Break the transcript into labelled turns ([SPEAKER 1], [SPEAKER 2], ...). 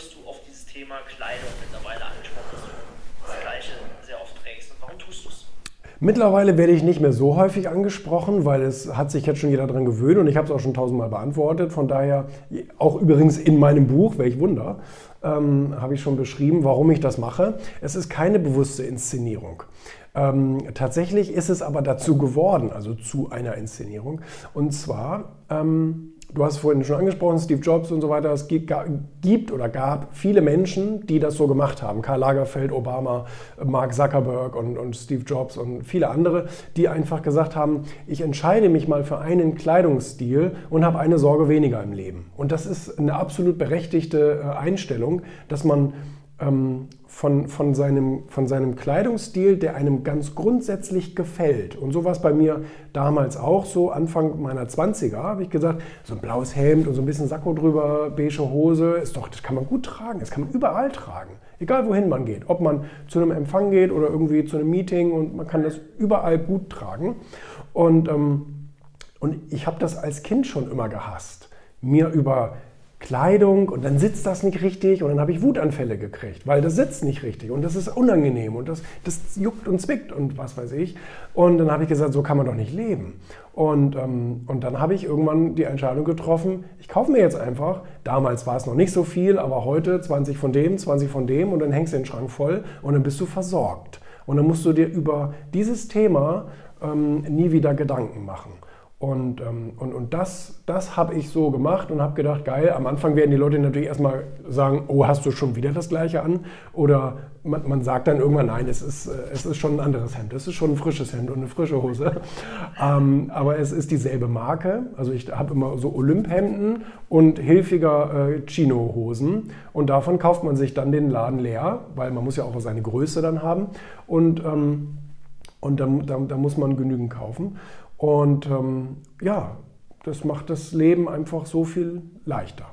[SPEAKER 1] wirst du auf dieses Thema Kleidung mittlerweile angesprochen, dass du das Gleiche sehr oft trägst? Und warum tust du es?
[SPEAKER 2] Mittlerweile werde ich nicht mehr so häufig angesprochen, weil es hat sich jetzt schon jeder daran gewöhnt und ich habe es auch schon tausendmal beantwortet. Von daher, auch übrigens in meinem Buch, welch Wunder, ähm, habe ich schon beschrieben, warum ich das mache. Es ist keine bewusste Inszenierung. Ähm, tatsächlich ist es aber dazu geworden, also zu einer Inszenierung. Und zwar ähm, du hast vorhin schon angesprochen, Steve Jobs und so weiter. Es gibt oder gab viele Menschen, die das so gemacht haben. Karl Lagerfeld, Obama, Mark Zuckerberg und, und Steve Jobs und viele andere, die einfach gesagt haben, ich entscheide mich mal für einen Kleidungsstil und habe eine Sorge weniger im Leben. Und das ist eine absolut berechtigte äh, Einstellung, dass man von, von, seinem, von seinem Kleidungsstil, der einem ganz grundsätzlich gefällt. Und so war es bei mir damals auch so. Anfang meiner 20er habe ich gesagt, so ein blaues Hemd und so ein bisschen Sakko drüber, beige Hose, ist doch, das kann man gut tragen, das kann man überall tragen. Egal wohin man geht. Ob man zu einem Empfang geht oder irgendwie zu einem Meeting und man kann das überall gut tragen. Und, ähm, und ich habe das als Kind schon immer gehasst. Mir über Kleidung und dann sitzt das nicht richtig und dann habe ich Wutanfälle gekriegt, weil das sitzt nicht richtig und das ist unangenehm und das, das juckt und zwickt und was weiß ich. Und dann habe ich gesagt, so kann man doch nicht leben. Und, ähm, und dann habe ich irgendwann die Entscheidung getroffen, ich kaufe mir jetzt einfach, damals war es noch nicht so viel, aber heute 20 von dem, 20 von dem und dann hängst du den Schrank voll und dann bist du versorgt. Und dann musst du dir über dieses Thema ähm, nie wieder Gedanken machen. Und, ähm, und, und das, das habe ich so gemacht und habe gedacht, geil, am Anfang werden die Leute natürlich erstmal sagen, oh, hast du schon wieder das gleiche an? Oder man, man sagt dann irgendwann, nein, es ist, äh, es ist schon ein anderes Hemd, es ist schon ein frisches Hemd und eine frische Hose. ähm, aber es ist dieselbe Marke. Also ich habe immer so Olymphemden und hilfiger äh, Chino-Hosen. Und davon kauft man sich dann den Laden leer, weil man muss ja auch seine Größe dann haben. Und, ähm, und da, da, da muss man genügend kaufen. Und ähm, ja, das macht das Leben einfach so viel leichter.